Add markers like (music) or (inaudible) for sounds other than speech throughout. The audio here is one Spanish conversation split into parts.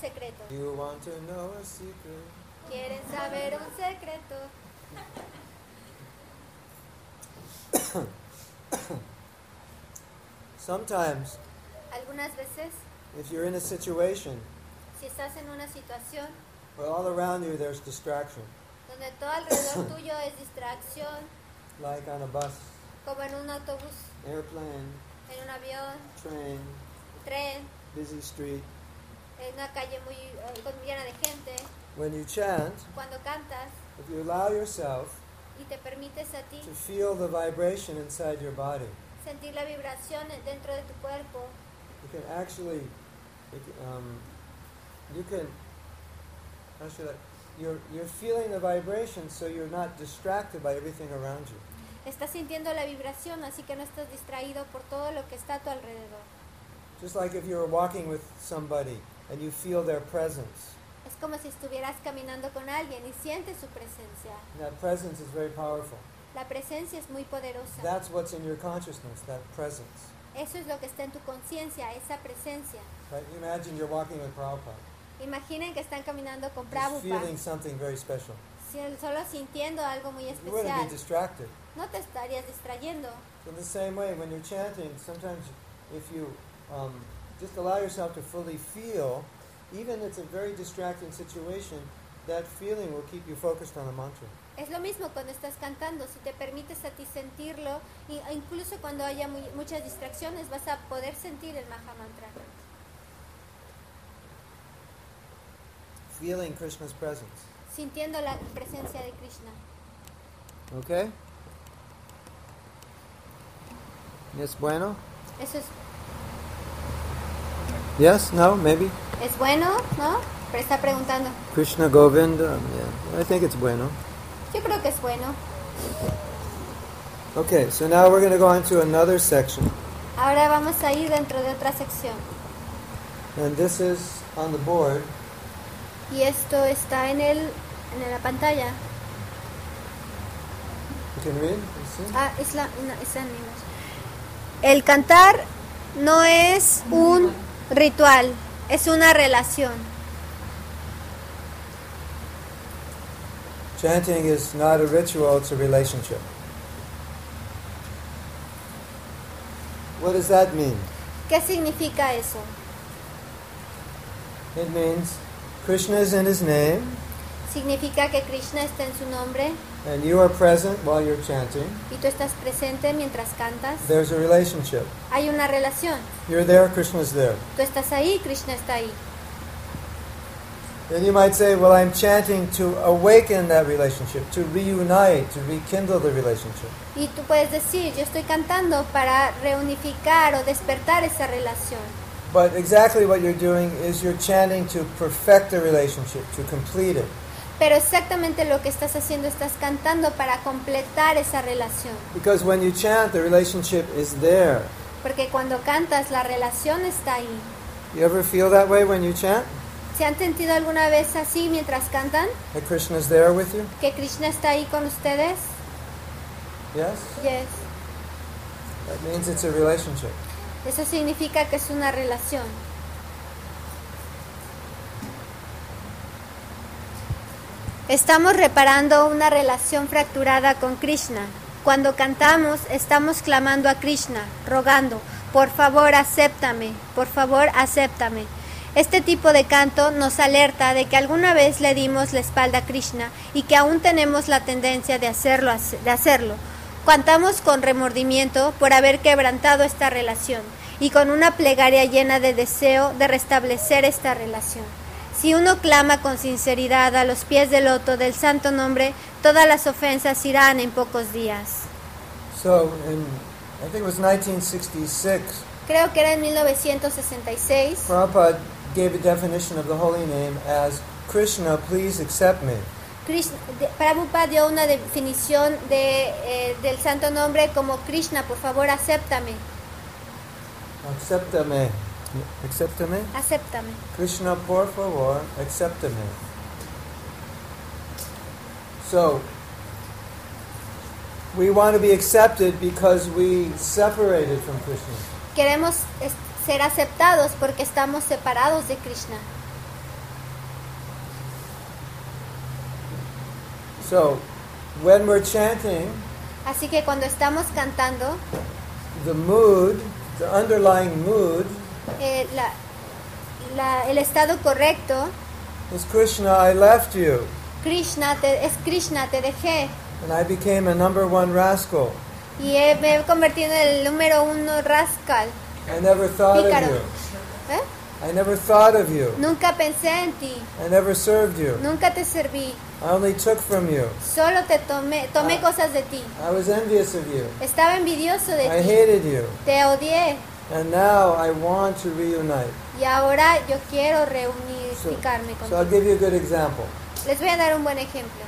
secreto. You want to know a secret? ¿Quieren saber un secreto? (coughs) Sometimes, Algunas veces, if you're in a situation si estás en una situación where all around you there's distraction, donde todo alrededor tuyo es distracción, (coughs) like on a bus, como en un autobús, airplane, en un avión, train, tren, busy street, en una calle muy eh, con- llena de gente, when you chant, cuando cantas if you allow yourself y te permites a ti to feel the vibration inside your body, sentir la vibración dentro de tu cuerpo, you can actually, you can, um, you can, how should I, you're, you're feeling the vibration so you're not distracted by everything around you. estás sintiendo la vibración, así que no estás distraído por todo lo que está a tu alrededor. Just like if you were walking with somebody and you feel their presence. Es como si estuvieras caminando con alguien y sientes su presencia. And that presence is very powerful. La presencia es muy poderosa. That's what's in your consciousness, that presence. Eso es lo que está en tu conciencia, esa presencia. Right? Imagine you're walking with Prabhupada, Imaginen que están caminando con just Prabhupada, feeling something very special. solo sintiendo algo muy You wouldn't be especial. distracted. No te estarías distrayendo. In the same way, when you're chanting, sometimes if you um, just allow yourself to fully feel, even if it's a very distracting situation, that feeling will keep you focused on the mantra. Es lo mismo cuando estás cantando, si te permites a ti sentirlo, e incluso cuando haya muy- muchas distracciones, vas a poder sentir el Mahamantra. Feeling Krishna's presence. Sintiendo la presencia de Krishna. Okay? Yes, bueno? Eso es, Yes? No? Maybe? es bueno, ¿no? Pero está preguntando. Krishna Govinda? Yeah, I think it's bueno. Yo creo que es bueno. Okay, so now we're going to go on to another section. Ahora vamos a ir dentro de otra sección. And this is on the board. Y esto está en, el, en la pantalla. You can read? Ah, es la, no, está en. El cantar no es un ritual, es una relación. Chanting is not a ritual, it's a relationship. What does that mean? ¿Qué significa eso? It means Krishna is in his name, Significa que Krishna está en su nombre and you are present while you're chanting. y tú estás presente mientras cantas. There's a relationship. Hay una relación. You're there, Krishna's there. Tú estás ahí, Krishna está ahí. Then you might say, Well, I'm chanting to awaken that relationship, to reunite, to rekindle the relationship. Y tú puedes decir, yo estoy cantando para reunificar o despertar esa relación. But exactly what you're doing is you're chanting to perfect the relationship, to complete it. Pero exactamente lo que estás haciendo, estás cantando para completar esa relación. Because when you chant, the relationship is there. Porque cuando cantas, la relación está ahí. You ever feel that way when you chant? ¿Se han sentido alguna vez así mientras cantan? That Krishna's there with you? ¿Que Krishna está ahí con ustedes? Yes? Yes. That means it's a relationship. Eso significa que es una relación. Estamos reparando una relación fracturada con Krishna. Cuando cantamos, estamos clamando a Krishna, rogando, por favor, acéptame, por favor, acéptame. Este tipo de canto nos alerta de que alguna vez le dimos la espalda a Krishna y que aún tenemos la tendencia de hacerlo. De hacerlo. Cantamos con remordimiento por haber quebrantado esta relación y con una plegaria llena de deseo de restablecer esta relación. Si uno clama con sinceridad a los pies del loto del santo nombre, todas las ofensas irán en pocos días. So, in, I think it was 1966, Creo que era en 1966. Prabhupada gave a definition of the holy name as Krishna, please accept me. Krishna, de- Prabhupada dio una definición de, eh, del santo nombre como Krishna, por favor, acéptame, Acéptame. Acéptame. Acéptame. Krishna, por favor, acéptame. So, we want to be accepted because we separated from Krishna. Queremos ser aceptados porque estamos separados de Krishna. So, when we're chanting, así que cuando estamos cantando, the mood, the underlying mood eh, la- la- el estado correcto, is Krishna, I left you, Krishna te, es Krishna, te dejé. and I became a number one rascal. Y he- me he convertido en el número uno rascal. I never thought Pícaro. of you. ¿Eh? I never thought of you. Nunca pensé en ti, I never served you. nunca te serví, I only took from you. solo te tomé, tomé Ah. cosas de ti. I was envious of you. Estaba envidioso de I ti, hated you. te odié And now I want to reunite. y ahora yo quiero So, reunificarme so I'll give you a good example. Les voy a dar un buen ejemplo.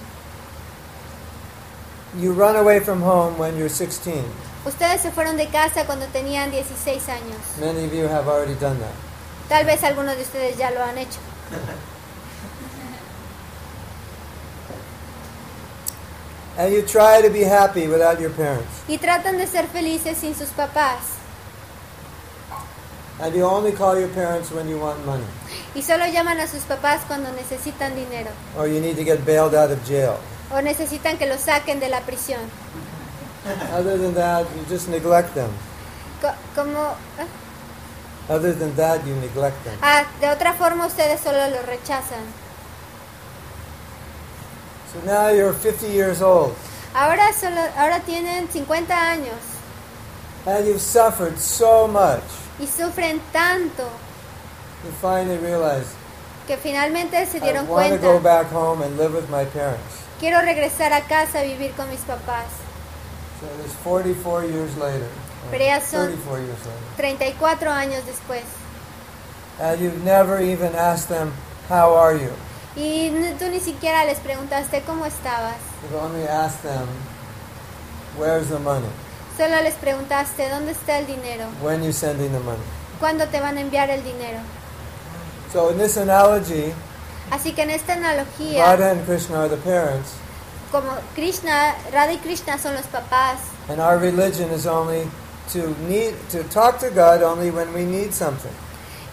You run away from home when you're 16. Ustedes se fueron de casa cuando tenían 16 años. Many of you have already done that. Tal vez algunos de ustedes ya lo han hecho. And you try to be happy without your parents. Y tratan de ser felices sin sus papás. And you only call your parents when you want money. Y solo llaman a sus papás cuando necesitan dinero. Or you need to get bailed out of jail. O necesitan que los saquen de la prisión. Other than that, you just neglect them. Co- como... ¿eh? Other than that, you neglect them. Ah, de otra forma ustedes solo los rechazan. So now you're 50 years old. Ahora, solo, ahora tienen 50 años And you've suffered so much. Y sufren tanto You finally realize, que finalmente se dieron go cuenta. back home and live with my parents. Quiero regresar a casa a vivir con mis papás. So it's 44 years later. Pero ya son- 34 years later. 34 años después. And you've never even asked them, how are you? Y tú ni siquiera les preguntaste cómo estabas. You've only asked them, where's the money? Solo les preguntaste dónde está el dinero. When you sending the money? ¿Cuándo te van a enviar el dinero? So in this analogy, Así que en esta analogía, Radha and Krishna are the parents, como Krishna, Radha y Krishna son los papás and our religion is only to need to talk to God only when we need something.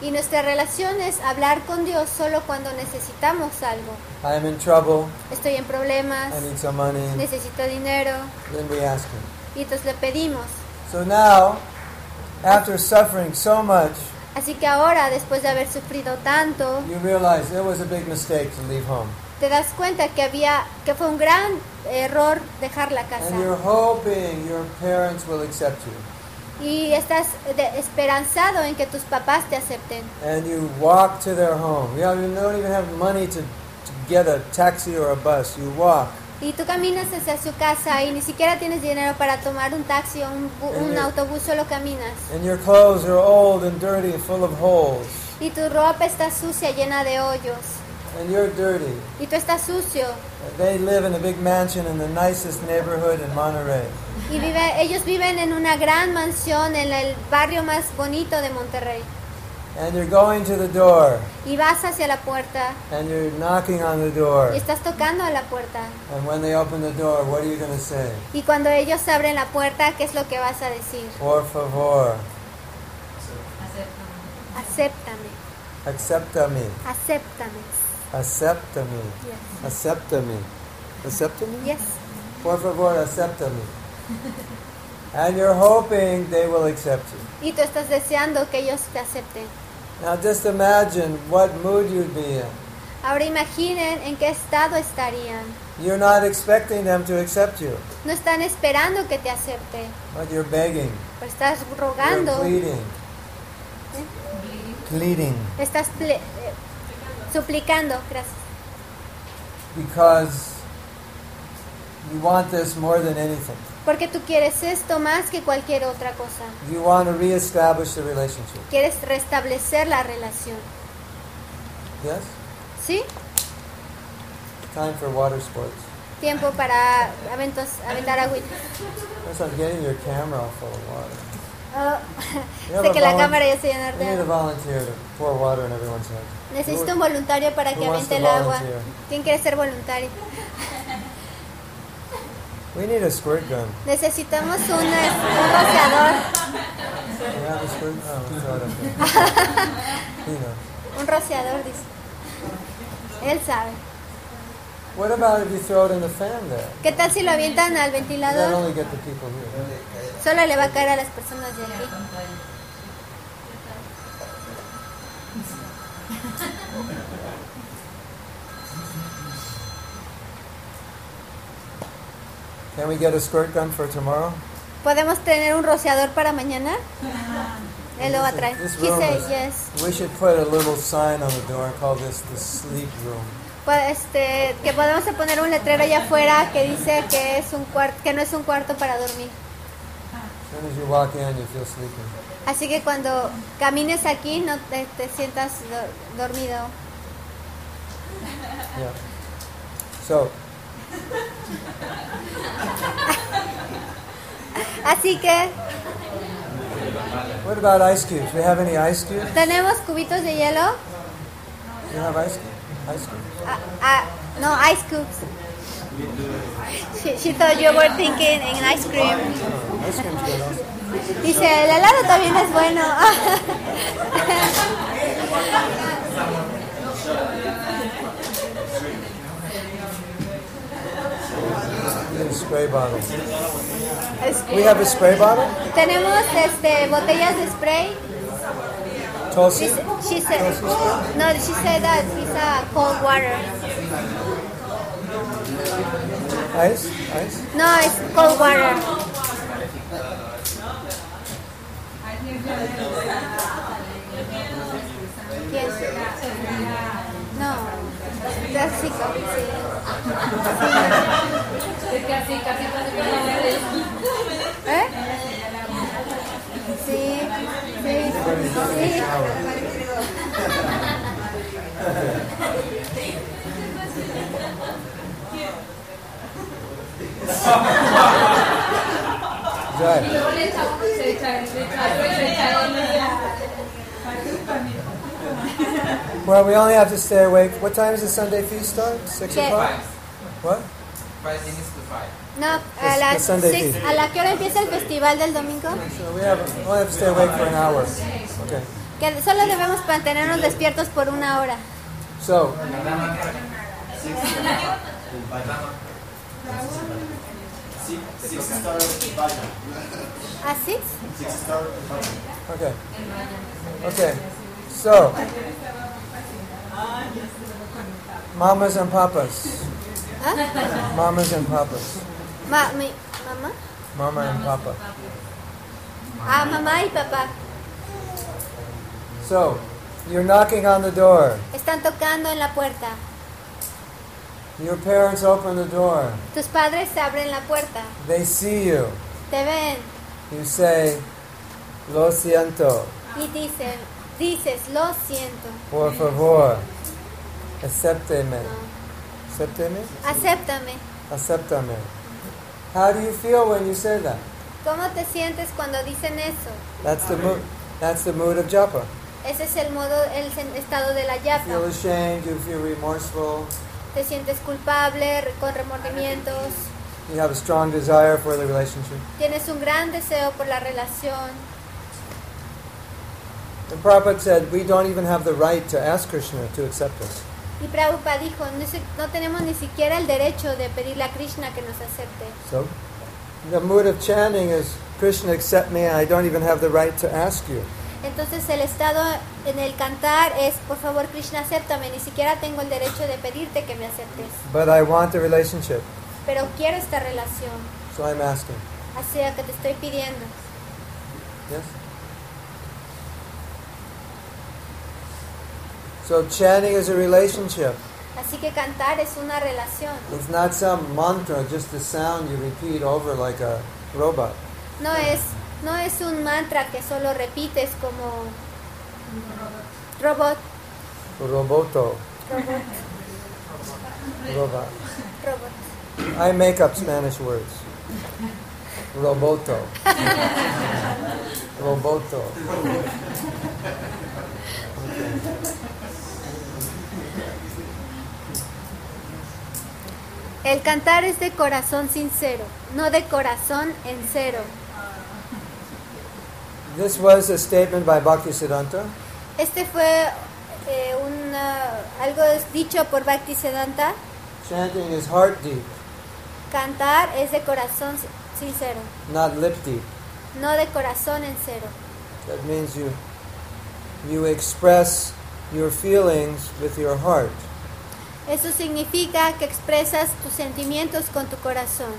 y nuestra relación es hablar con Dios solo cuando necesitamos algo. I am in trouble. Estoy en problemas, I need some money. necesito dinero Then we ask Him. Y entonces le pedimos. So now, after suffering so much, Así que ahora, después de haber sufrido tanto, you realize it was a big mistake to leave home, te das cuenta que había que fue un gran error dejar la casa. and you're hoping your parents will accept you. Y estás de- esperanzado en que tus papás te acepten. And you walk to their home. You don't you don't even have money to, to get a taxi or a bus. You walk. Y tú caminas hacia su casa y ni siquiera tienes dinero para tomar un taxi o un, un Oye. autobús, solo caminas. And your clothes are old and dirty full of holes. Y tu ropa está sucia, llena de hoyos. And you're dirty. Y tú estás sucio. They live in a big mansion in the nicest neighborhood in Monterey. Y vive, ellos viven en una gran mansión en el barrio más bonito de Monterrey. And you're going to the door. Y vas hacia la puerta And you're knocking on the door. y estás tocando a la puerta. And when they open the door, what are you going to say? Y cuando ellos abren la puerta, ¿qué es lo que vas a decir? Por favor, Acéptame, acceptame. acéptame. Acéptame. Yes. Acéptame. Acéptame? Yes. Por favor, acéptame. And you're hoping they will accept you. Y tú estás deseando que ellos te acepten. Now just imagine what mood you'd be in. Ahora imaginen en qué estado estarían. You're not expecting them to accept you, No están esperando que te acepte, but you're begging. pero estás rogando. You're pleading. Pleading. estás ple- eh, suplicando, gracias, Because you want this more than anything. Porque tú quieres esto más que cualquier otra cosa. You want to reestablish the relationship. Quieres restablecer la relación. Yes? ¿Sí? Time for water sports. Tiempo para aventos, aventar agüita. Yes, I'm getting your camera full of water. Oh, (laughs) sé que la cámara ya se llena We de need a agua. volunteer to pour water in everyone's head. Necesito un voluntario para que to el agua. ¿Quién quiere ser voluntario? We need a squirt gun. Necesitamos una- un rociador. Squirt? Oh. (laughs) Un rociador, dice. Él sabe. What about if you throw it in the fan there? ¿Qué tal si lo avientan al ventilador? only get the people here. Solo le va a caer a las personas de aquí. Can we get a squirt gun for tomorrow? ¿Podemos tener un rociador para mañana? Él lo va a traer. This He room said is- yes. We should put a little sign on the door and call this the sleep room. Pues, este, que podemos poner un letrero allá afuera que dice que es un cuarto, que no es un cuarto para dormir. As soon as you walk in, you feel sleepy. Así que cuando camines aquí no te, te sientas do- dormido. Yeah. So, (laughs) Así que what about ice cubes? We have any ice cubes? tenemos cubitos de hielo. You have ice cubes? Ice cubes? Ah, ah, no, ice cubes. She, she thought you were thinking in ice cream. Oh, ice cream's good also. Dice, el helado también es bueno. (laughs) We need a spray bottle. We have a spray bottle? tenemos este, botellas de spray. Tulsi? She, said, no, she said that it's a cold water. Ice? Ice? No, it's cold water. Yes. No, that's it. Sí. ¿Eh? Sí, sí, sí. Right. Well, we only have to stay awake. What time does the Sunday feast start? Six Okay. o'clock? Five. What? No, a las the Sunday six- feast. ¿A la que hora empieza el festival del domingo? So we have we only have to stay awake for an hour. Okay. Que solo debemos mantenernos despiertos por una hora. So ¿A six? okay. Okay. So mamas and papas. ¿Ah? Mamas and papas. Ma- mi- ¿Mamá? Mama and papa. Ah, mamá y papá. So you're knocking on the door. Están tocando en la puerta. Your parents open the door. Tus padres abren la puerta. They see you. Te ven You say, Lo siento, y dicen, dices, lo siento. por favor, acépteme. No. Acépteme? Acéptame. Acéptame. How do you feel when you say that? ¿Cómo te sientes cuando dicen eso? That's the mood. That's the mood of japa. Ese es el modo, el estado de la You feel ashamed. You feel remorseful. Te sientes culpable, con remordimientos. You have a strong desire for the relationship. Tienes un gran deseo por la relación. And Prabhupada said, we don't even have the right to ask Krishna to accept us. Y Prabhupada dijo, no, se- no tenemos ni siquiera el derecho de pedirle a Krishna que nos acepte. So, the mood of chanting is, Krishna accept me, I don't even have the right to ask you. Entonces el estado en el cantar es, por favor Krishna, acéptame, ni siquiera tengo el derecho de pedirte que me aceptes, But I want the relationship, pero quiero esta relación, so I'm asking. así que te estoy pidiendo. Yes? So chanting is a relationship. Así que cantar es una relación, It's not some mantra, just a sound you repeat over like a robot. no es, no es un mantra que solo repites como robot, Roboto, robot, robot. robot. I make up Spanish words. Roboto. (laughs) Roboto. (laughs) El cantar es de corazón sincero, no de corazón en cero. This was a statement by Bhaktisiddhanta. Este fue eh, una- algo dicho por Bhakti Siddhanta. Chanting is heart deep, Cantar es de corazón si- sincero, not lip deep. no de corazón en cero. That means you you express your feelings with your heart. Eso significa que expresas tus sentimientos con tu corazón.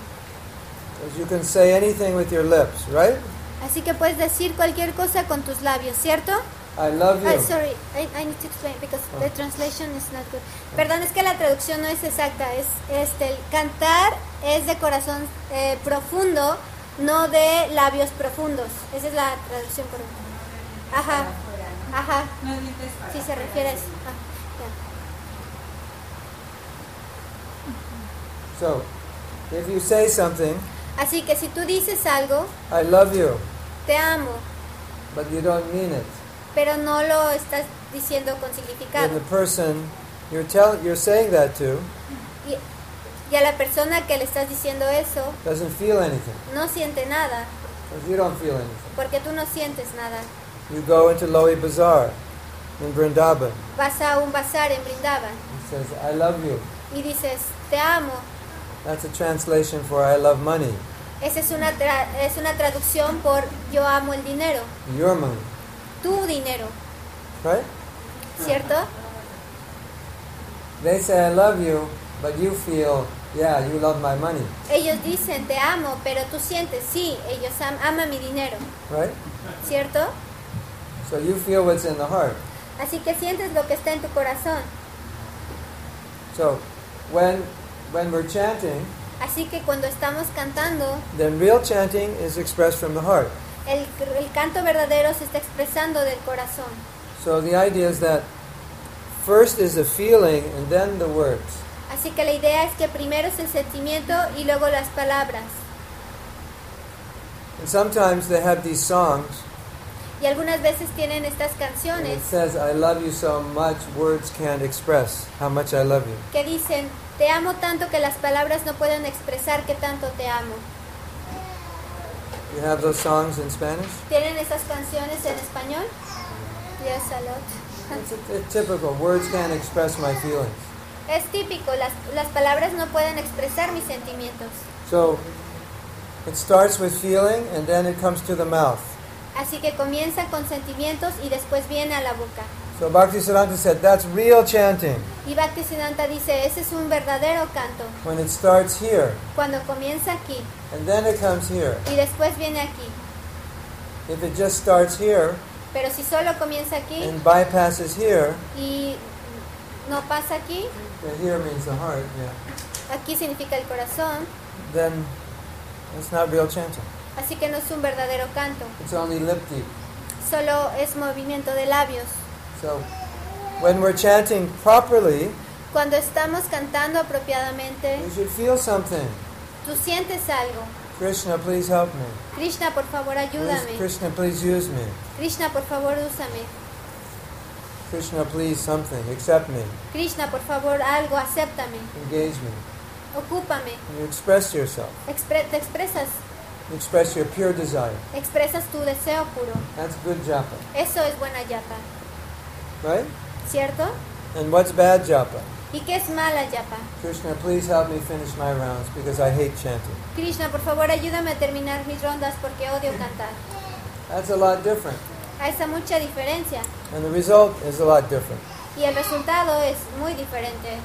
Because you can say anything with your lips, right? Así que puedes decir cualquier cosa con tus labios, ¿cierto? I love Ah, you. sorry, I, I need to explain because Oh. the translation is not good. Perdón, es que la traducción no es exacta. Es este, el cantar es de corazón eh, profundo, no de labios profundos. Esa es la traducción correcta. Ajá, ajá. Sí se refiere a eso. Ah, So, if you say something. Así que si tú dices algo, I love you, te amo, but you don't mean it, pero no lo estás diciendo con significado. the person you're tell, you're saying that to Y, y a la persona que le estás diciendo eso doesn't feel anything. no siente nada, you don't feel anything. porque tú no sientes nada. You go into Lowy Bazaar in Vrindavan. Vas a un bazar en Brindavan He says, I love you. y dices, te amo. That's a translation for I love money, Esa es una, tra- es una traducción por yo amo el dinero, your money, tu dinero, right? ¿cierto? They say, I love you, but you feel, yeah, you love my money, Ellos dicen, te amo, pero tú sientes, sí, ellos am- aman mi dinero, right? ¿cierto? So you feel what's in the heart. Así que sientes lo que está en tu corazón. So when when we're chanting, Así que cuando estamos cantando, then real chanting is expressed from the heart. el, el canto verdadero se está expresando del corazón. So the idea is that first is the feeling and then the words. Así que la idea es que primero es el sentimiento y luego las palabras. And sometimes they have these songs Y algunas veces tienen estas canciones it says, I love you so much, words can't express how much I love you. que dicen, te amo tanto que las palabras no pueden expresar que tanto te amo. You have those songs in Spanish? ¿Tienen esas canciones en español? Yes, a lot. It's, it's typical. Words can't express my feelings. Es típico, las, las palabras no pueden expresar mis sentimientos. So it starts with feeling and then it comes to the mouth. Así que comienza con sentimientos y después viene a la boca. So Bhaktisiddhanta said that's real chanting Y Bhaktisiddhanta dice, ese es un verdadero canto. when it starts here Cuando comienza aquí and then it comes here. y después viene aquí. If it just starts here Pero si solo comienza aquí and bypasses here, y no pasa aquí, here means the heart, yeah, aquí significa el corazón, then it's not real chanting. así que no es un verdadero canto. It's only lip deep. Solo es movimiento de labios. So when we're chanting properly, Cuando estamos cantando apropiadamente, we should feel something. tú sientes algo. Krishna, please help me. Krishna, por favor, Please, ayúdame. Krishna, please use me. Krishna, por favor, úsame. Krishna, please something. Accept me. Krishna, por favor, algo, acéptame. Engage me. Ocúpame. You express yourself. Expre- te expresas, You express your pure desire. expresas tu deseo puro. That's good japa, Eso es buena yapa, right? ¿cierto? And what's bad japa? ¿Y qué es mala yapa? Krishna, please help me finish my rounds because I hate chanting. Krishna, por favor, ayúdame a terminar mis rondas porque odio cantar. That's a lot different. Hay esa mucha diferencia And the result is a lot different. y el resultado es muy diferente.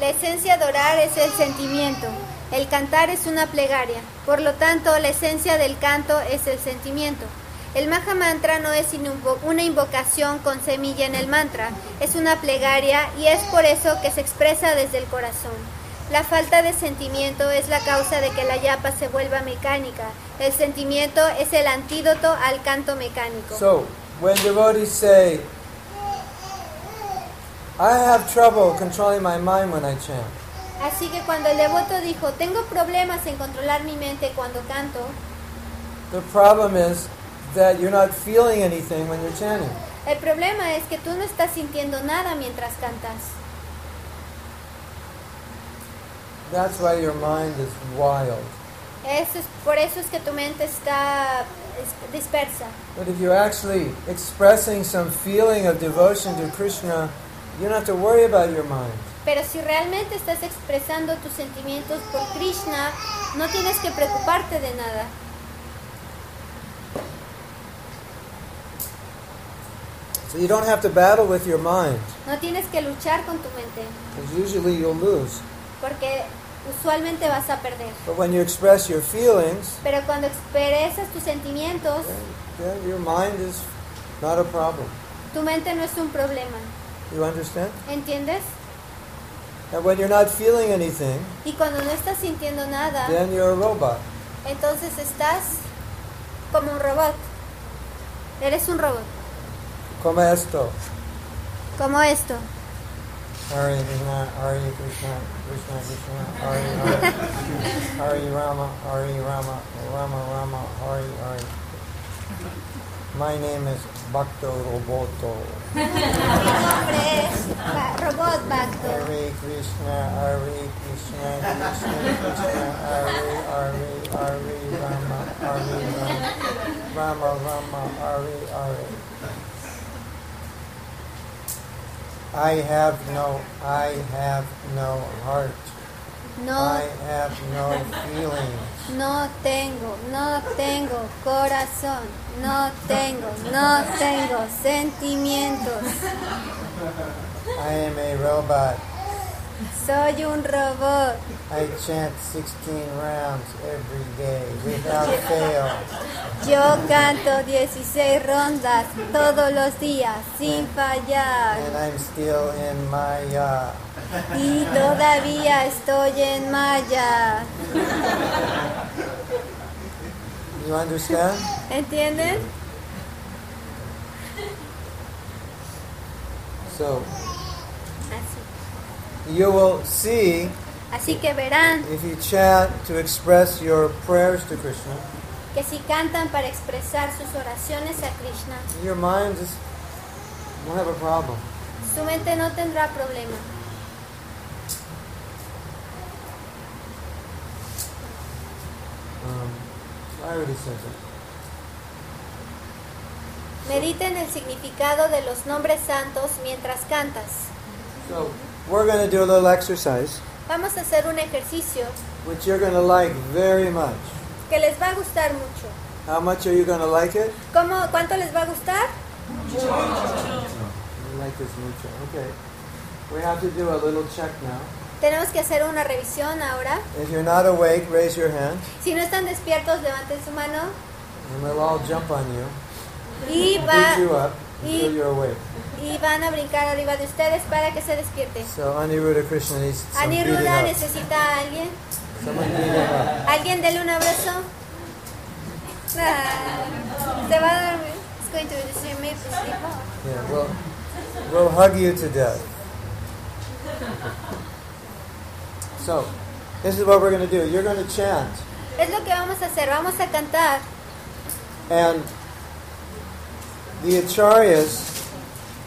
La esencia de orar es el sentimiento. El cantar es una plegaria. Por lo tanto, la esencia del canto es el sentimiento. El Maha Mantra no es sino una invocación con semilla en el mantra, es una plegaria y es por eso que se expresa desde el corazón. La falta de sentimiento es la causa de que la yapa se vuelva mecánica. El sentimiento es el antídoto al canto mecánico. So, when devotees say, I have trouble controlling my mind when I chant, Así que cuando el devoto dijo, tengo problemas en controlar mi mente cuando canto, the problem is that you're not feeling anything when you're chanting. el problema es que tú no estás sintiendo nada mientras cantas. That's why your mind is wild. Eso es, por eso es que tu mente está es- dispersa. But if you're actually expressing some feeling of devotion to Krishna you don't have to worry about your mind. Pero si realmente estás expresando tus sentimientos por Krishna, no tienes que preocuparte de nada. So you don't have to battle with your mind, No tienes que luchar con tu mente, because usually you'll lose. porque usualmente vas a perder. But when you express your feelings, Pero cuando expresas tus sentimientos, then, then your mind is not a problem. tu mente no es un problema. You understand? ¿Entiendes? And when you're not feeling anything, Y cuando no estás sintiendo nada, then you're a robot. entonces estás como un robot. Eres un robot. Como esto. Como esto. Hare Krishna, Hare Krishna, Krishna Krishna, Hare Hare, Hare Rama, Hare Rama, Rama Rama, Hare Hare. My name is Bhakto Roboto. Mi nombre es Robot Bacto. Hare Krishna, Hare Krishna, Krishna Krishna, Hare Hare, Hare Rama, Hare Rama, Rama Rama, Hare Hare. I have no, I have no heart. No, I have no feelings. no tengo, no tengo corazón. No tengo, no tengo sentimientos. I am a robot. Soy un robot. I chant 16 rounds every day without (laughs) fail. Yo canto 16 rondas todos los días sin fallar. And I'm still in Maya. Y todavía estoy en Maya. You understand? ¿Entienden? So you will see Así que verán if you chant to express your prayers to Krishna, que si cantan para expresar sus oraciones a Krishna, your mind just won't have a problem. su mente no tendrá problema. Um, I already said that. Mediten el significado de los nombres santos mientras cantas. So we're going to do a little exercise, Vamos a hacer un ejercicio which you're going to like very much. que les va a gustar mucho. How much are you going to like it? ¿Cómo, ¿Cuánto les va a gustar? You like this mucho. Okay. We have to do a little check now. Tenemos que hacer una revisión ahora. If you're not awake, raise your hand, Si no están despiertos, levanten su mano and we'll all jump on you, y, va, you up y- you're awake. Y van a brincar arriba de ustedes para que se despierten. So Aniruddha Krishna needs some Aniruddha necesita a alguien. ¿Alguien dele un abrazo? Ah, se va a dormir. It's going to be off. Yeah, we'll, we'll hug you to death. So, this is what we're going to do. You're going to chant, Es lo que vamos a hacer. Vamos a cantar. and the acharyas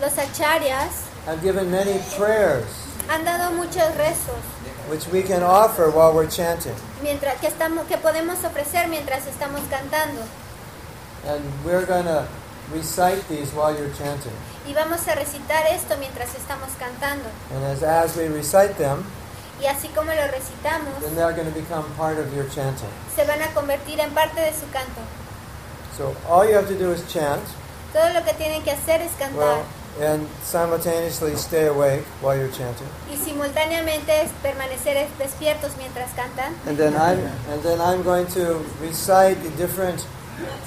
Los acharyas have given many prayers han dado muchos rezos which we can offer while we're chanting. mientras que estamos que podemos ofrecer mientras estamos cantando And we're going to recite these while you're chanting. y vamos a recitar esto mientras estamos cantando And as, as we recite them, y así como lo recitamos then they're going to become part of your chanting. se van a convertir en parte de su canto. So all you have to do is chant, Todo lo que tienen que hacer es cantar well, and simultaneously stay awake while you're chanting. y simultáneamente permanecer despiertos mientras cantan And then I'm and then I'm going to recite the different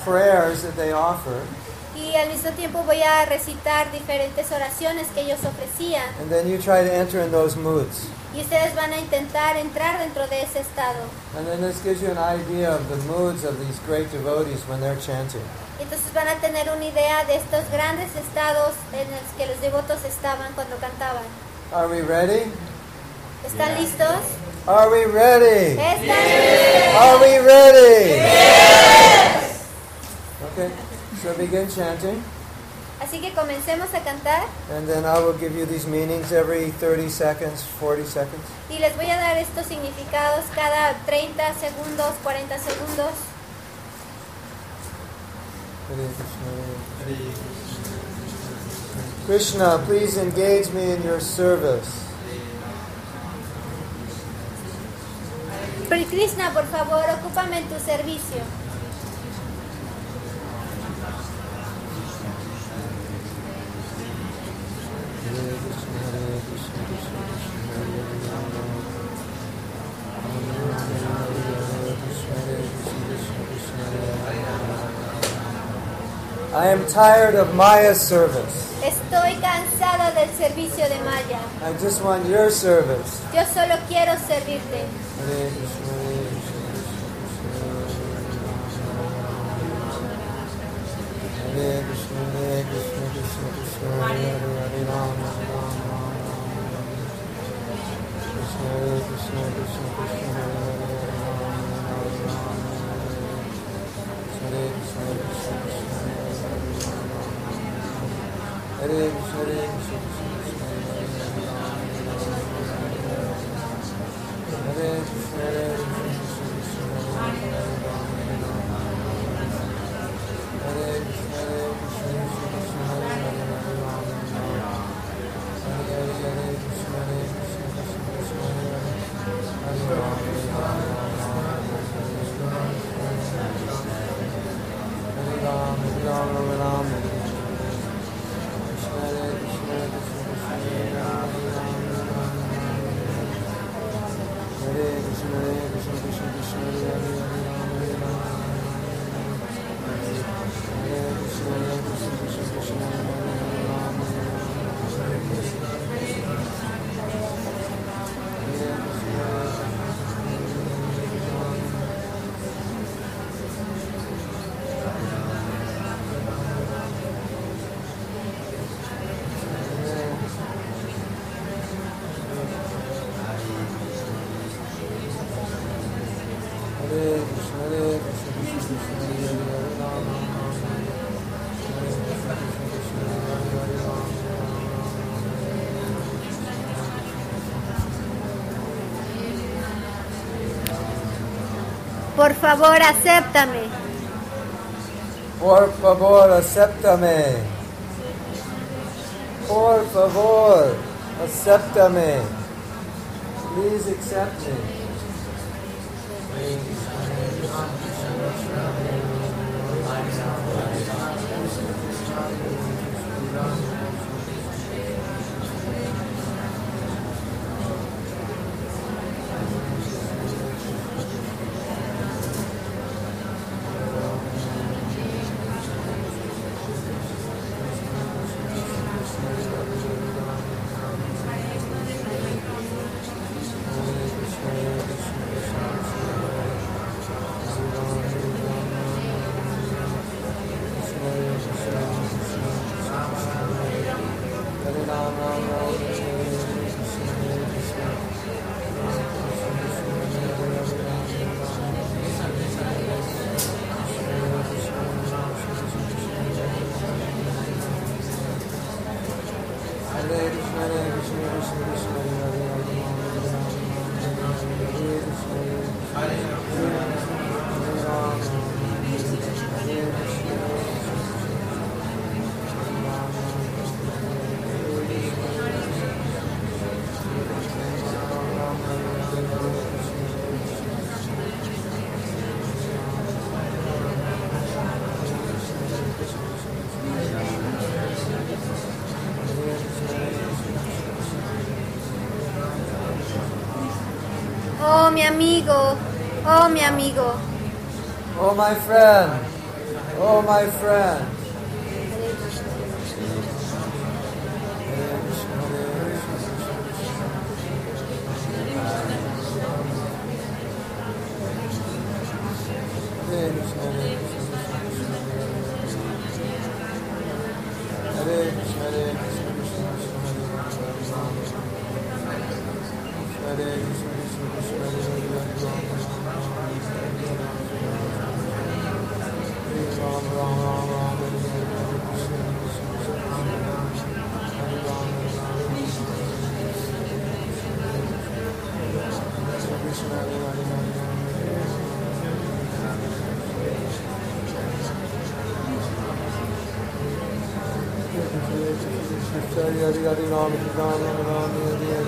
prayers that they offer, y al mismo tiempo voy a recitar diferentes oraciones que ellos ofrecían and then you try to enter in those moods. y ustedes van a intentar entrar dentro de ese estado. And then this gives you an idea of the moods of these great devotees when they're chanting. Entonces van a tener una idea de estos grandes estados en los que los devotos estaban cuando cantaban. Are we ready? ¿Están listos? Are we ready? ¿Están listos? Are we ready? Okay. So begin chanting, Así que comencemos a cantar and then I will give you these meanings every 30 seconds, 40 seconds. y les voy a dar estos significados cada 30 segundos, 40 segundos. Krishna. Please engage me in your service. Krishna, por favor, ocúpame en tu servicio. I am tired of Maya's service. Estoy cansada del servicio de Maya. I just want your service. Yo solo quiero servirte. Hare Krishna, Hare acéptame. Por favor, acéptame. Por favor, acéptame. Please accept me. Oh, Oh, mi amigo. Oh, my friend. Oh, my friend. Krishna Hare Hare Hare Ram Hare Ram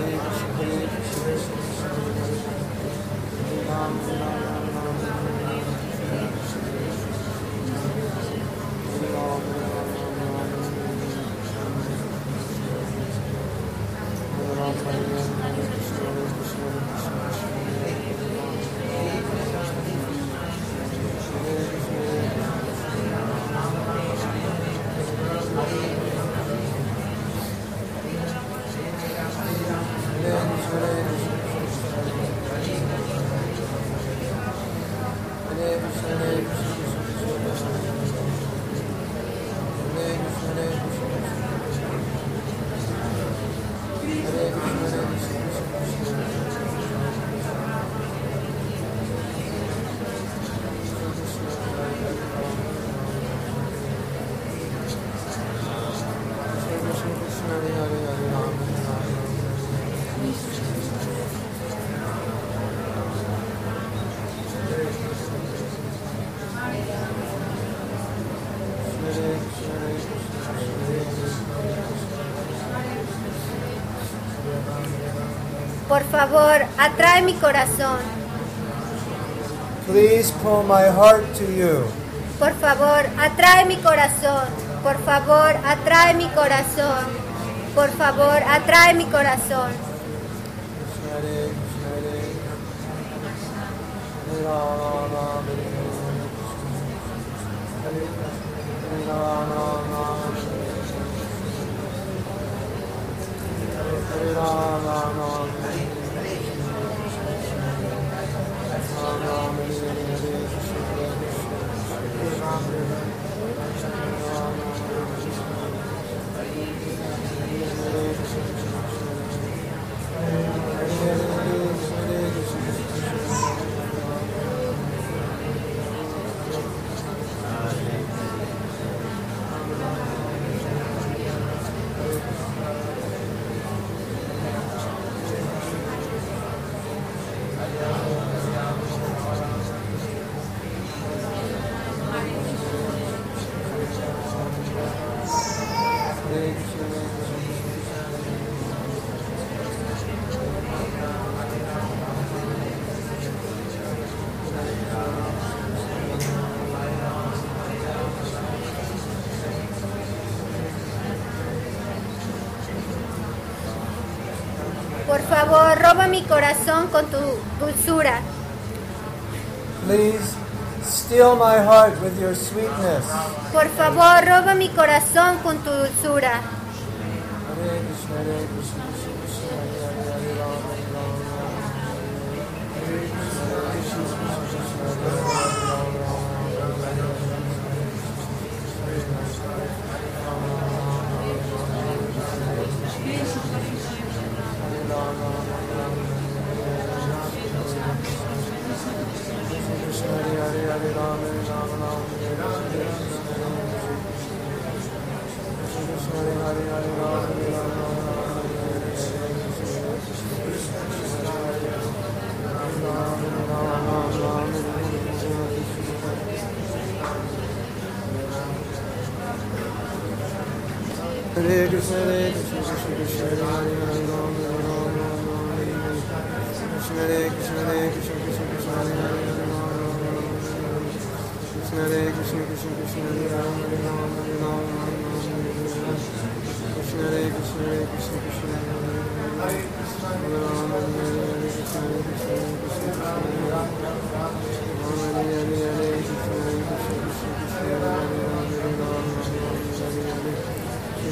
Ram favor, atrae mi corazón. Please pull my heart to you. Por favor, atrae mi corazón. Por favor, atrae mi corazón. Por favor, atrae mi corazón. Hare (laughs) Hare Yeah. Roba mi corazón con tu dulzura. Please steal my heart with your sweetness. Por favor, roba mi corazón con tu dulzura. Hare Krishna, Hare Krishna, Krishna Krishna, Hare Hare, Rama, Hare Rama, Rama Hare Hare. Krishna Hare Krishna, Hare Krishna, Krishna Krishna, Hare Hare, Rama Rama Hare Hare. Krishna Hare Krishna, Krishna Krishna, Hare Hare Rama Rama Hare Hare. Krishna Hare Krishna, Hare Krishna, Krishna Hare Hare, Hare Rama, Hare Hare, Krishna, Hare Krishna, Krishna, Krishna Hare Hare. Rama Hare Hare, Hare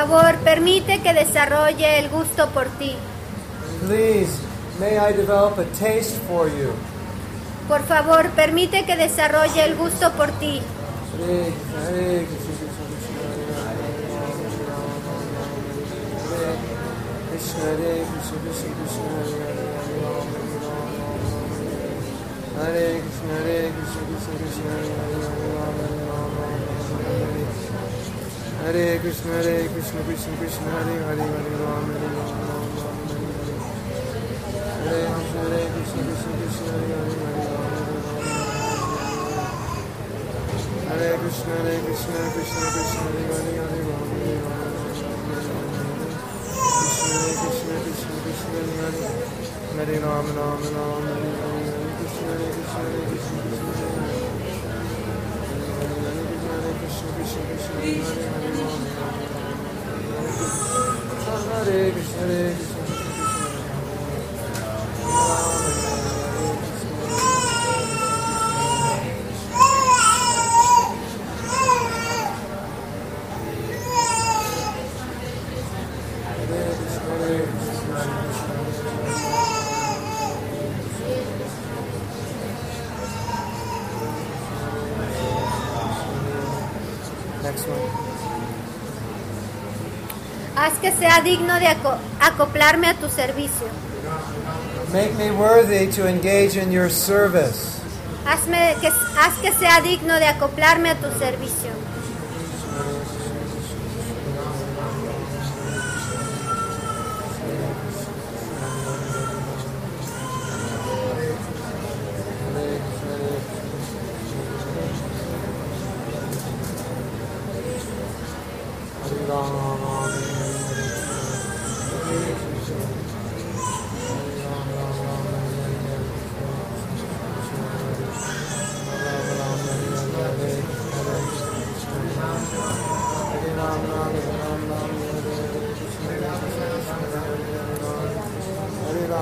favor, permite que desarrolle el gusto por ti. Please, may I develop a taste for you. Por favor, permite que desarrolle el gusto por ti. Hare Krishna, Hare Krishna, Krishna Hare Krishna, Krishna Krishna, Hare Krishna, Hare Krishna, Krishna Krishna, Hare Krishna, Hare Krishna, Krishna Krishna, Hare Hare, Hare Ram, Hare Ram, Ram Ram, Hare Hare. Hare Krishna, Hare Krishna, Krishna Krishna, Hare Hare, Hare Ram, Hare Ram, Hare Ram. Hare Krishna, Hare Krishna, Krishna Krishna, Hare Hare, Hare Ram, Hare Ram, Hare Krishna, Hare Krishna, Hare, Hare Krishna, Hare Krishna, Hare Krishna, Krishna Krishna, Hare Hare, Hare Krishna, sea digno de aco- acoplarme a tu servicio. Make me worthy to engage in your service. Hazme que, haz que sea digno de acoplarme a tu servicio.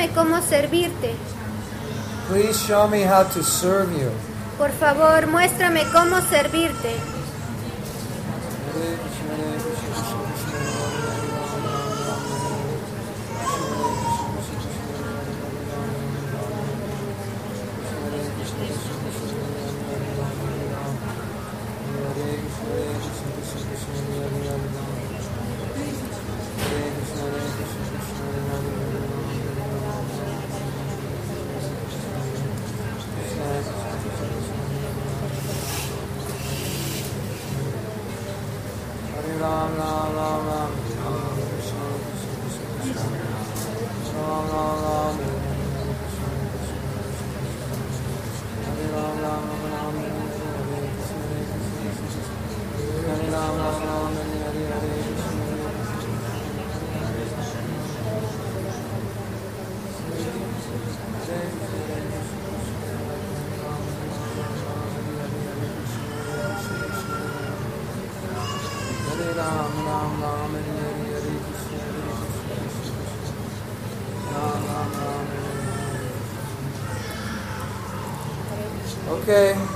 muéstrame cómo servirte. Please show me how to serve you. Por favor, muéstrame cómo servirte. Okay,